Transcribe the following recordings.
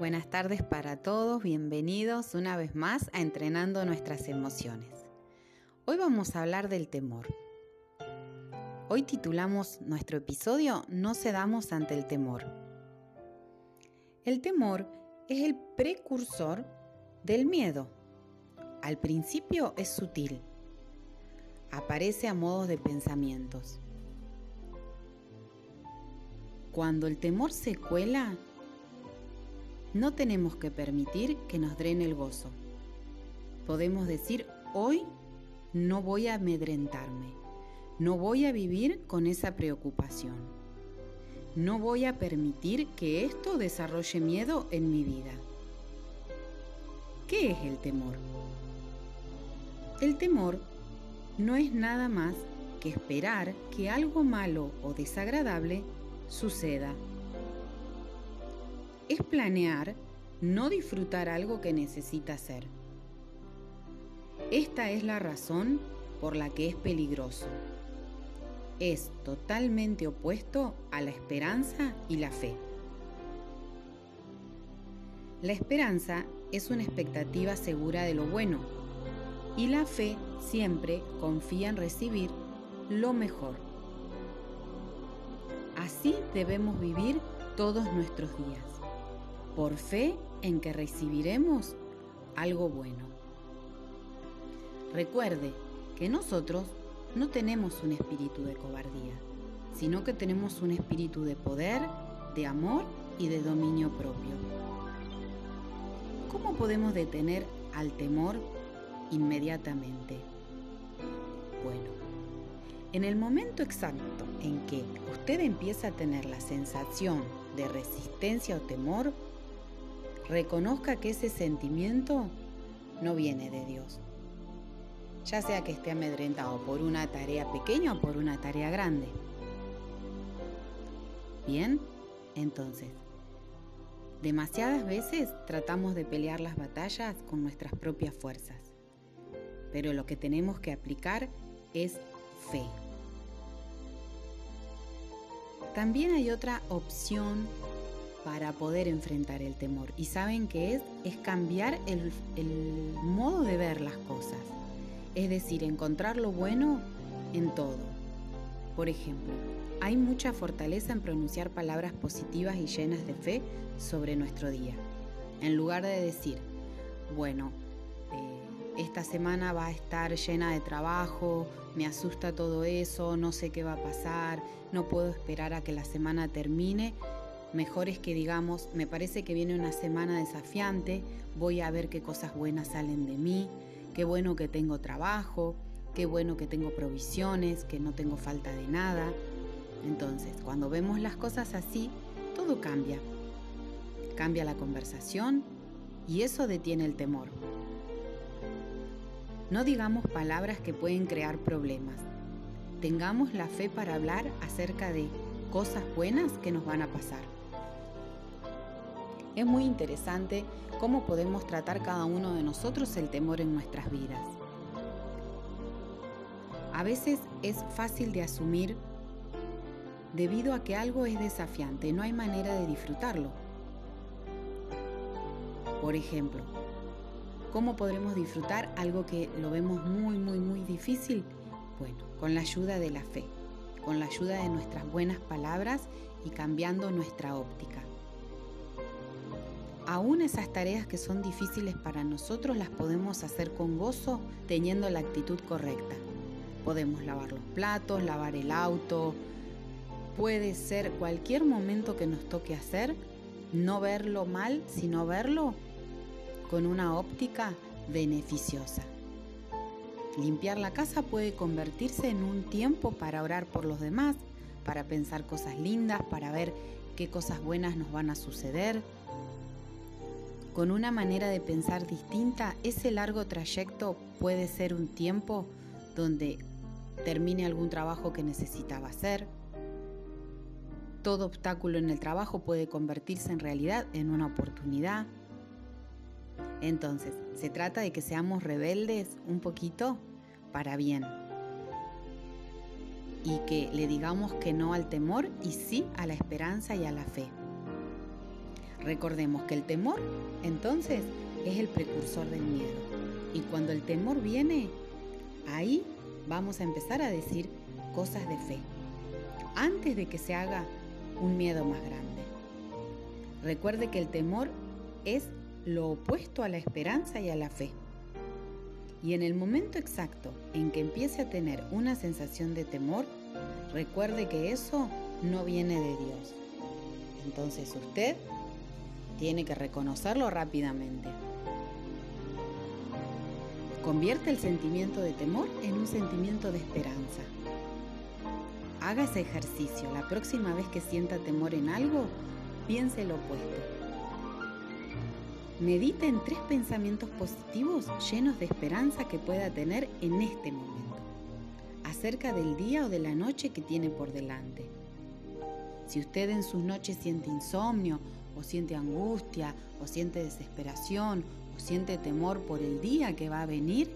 Buenas tardes para todos, bienvenidos una vez más a Entrenando nuestras emociones. Hoy vamos a hablar del temor. Hoy titulamos nuestro episodio No cedamos ante el temor. El temor es el precursor del miedo. Al principio es sutil. Aparece a modo de pensamientos. Cuando el temor se cuela, no tenemos que permitir que nos drene el gozo. Podemos decir, hoy no voy a amedrentarme, no voy a vivir con esa preocupación, no voy a permitir que esto desarrolle miedo en mi vida. ¿Qué es el temor? El temor no es nada más que esperar que algo malo o desagradable suceda es planear no disfrutar algo que necesita hacer. Esta es la razón por la que es peligroso. Es totalmente opuesto a la esperanza y la fe. La esperanza es una expectativa segura de lo bueno y la fe siempre confía en recibir lo mejor. Así debemos vivir todos nuestros días por fe en que recibiremos algo bueno. Recuerde que nosotros no tenemos un espíritu de cobardía, sino que tenemos un espíritu de poder, de amor y de dominio propio. ¿Cómo podemos detener al temor inmediatamente? Bueno, en el momento exacto en que usted empieza a tener la sensación de resistencia o temor, reconozca que ese sentimiento no viene de Dios. Ya sea que esté amedrentado por una tarea pequeña o por una tarea grande. Bien, entonces, demasiadas veces tratamos de pelear las batallas con nuestras propias fuerzas, pero lo que tenemos que aplicar es fe. También hay otra opción para poder enfrentar el temor. ¿Y saben qué es? Es cambiar el, el modo de ver las cosas. Es decir, encontrar lo bueno en todo. Por ejemplo, hay mucha fortaleza en pronunciar palabras positivas y llenas de fe sobre nuestro día. En lugar de decir, bueno, eh, esta semana va a estar llena de trabajo, me asusta todo eso, no sé qué va a pasar, no puedo esperar a que la semana termine, Mejor es que digamos, me parece que viene una semana desafiante, voy a ver qué cosas buenas salen de mí, qué bueno que tengo trabajo, qué bueno que tengo provisiones, que no tengo falta de nada. Entonces, cuando vemos las cosas así, todo cambia. Cambia la conversación y eso detiene el temor. No digamos palabras que pueden crear problemas. Tengamos la fe para hablar acerca de cosas buenas que nos van a pasar. Es muy interesante cómo podemos tratar cada uno de nosotros el temor en nuestras vidas. A veces es fácil de asumir debido a que algo es desafiante, no hay manera de disfrutarlo. Por ejemplo, ¿cómo podremos disfrutar algo que lo vemos muy, muy, muy difícil? Bueno, con la ayuda de la fe, con la ayuda de nuestras buenas palabras y cambiando nuestra óptica. Aún esas tareas que son difíciles para nosotros las podemos hacer con gozo teniendo la actitud correcta. Podemos lavar los platos, lavar el auto, puede ser cualquier momento que nos toque hacer, no verlo mal, sino verlo con una óptica beneficiosa. Limpiar la casa puede convertirse en un tiempo para orar por los demás, para pensar cosas lindas, para ver qué cosas buenas nos van a suceder, con una manera de pensar distinta, ese largo trayecto puede ser un tiempo donde termine algún trabajo que necesitaba hacer. Todo obstáculo en el trabajo puede convertirse en realidad en una oportunidad. Entonces, se trata de que seamos rebeldes un poquito para bien. Y que le digamos que no al temor y sí a la esperanza y a la fe. Recordemos que el temor, entonces, es el precursor del miedo. Y cuando el temor viene, ahí vamos a empezar a decir cosas de fe, antes de que se haga un miedo más grande. Recuerde que el temor es lo opuesto a la esperanza y a la fe. Y en el momento exacto en que empiece a tener una sensación de temor, recuerde que eso no viene de Dios. Entonces usted tiene que reconocerlo rápidamente. Convierte el sentimiento de temor en un sentimiento de esperanza. Haga ese ejercicio. La próxima vez que sienta temor en algo, piense lo opuesto. Medita en tres pensamientos positivos llenos de esperanza que pueda tener en este momento, acerca del día o de la noche que tiene por delante. Si usted en sus noches siente insomnio, o siente angustia, o siente desesperación, siente temor por el día que va a venir,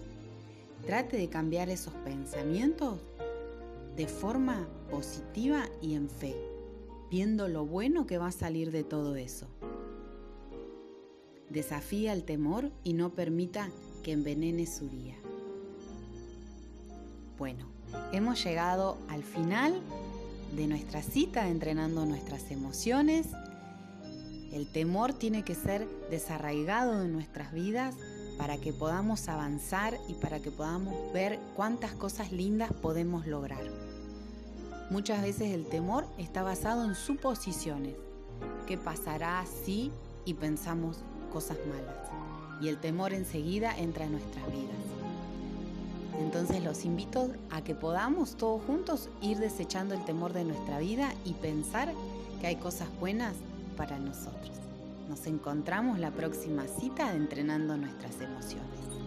trate de cambiar esos pensamientos de forma positiva y en fe, viendo lo bueno que va a salir de todo eso. Desafía el temor y no permita que envenene su día. Bueno, hemos llegado al final de nuestra cita entrenando nuestras emociones el temor tiene que ser desarraigado de nuestras vidas para que podamos avanzar y para que podamos ver cuántas cosas lindas podemos lograr. Muchas veces el temor está basado en suposiciones. ¿Qué pasará si y pensamos cosas malas? Y el temor enseguida entra en nuestras vidas. Entonces los invito a que podamos todos juntos ir desechando el temor de nuestra vida y pensar que hay cosas buenas para nosotros. Nos encontramos la próxima cita Entrenando nuestras emociones.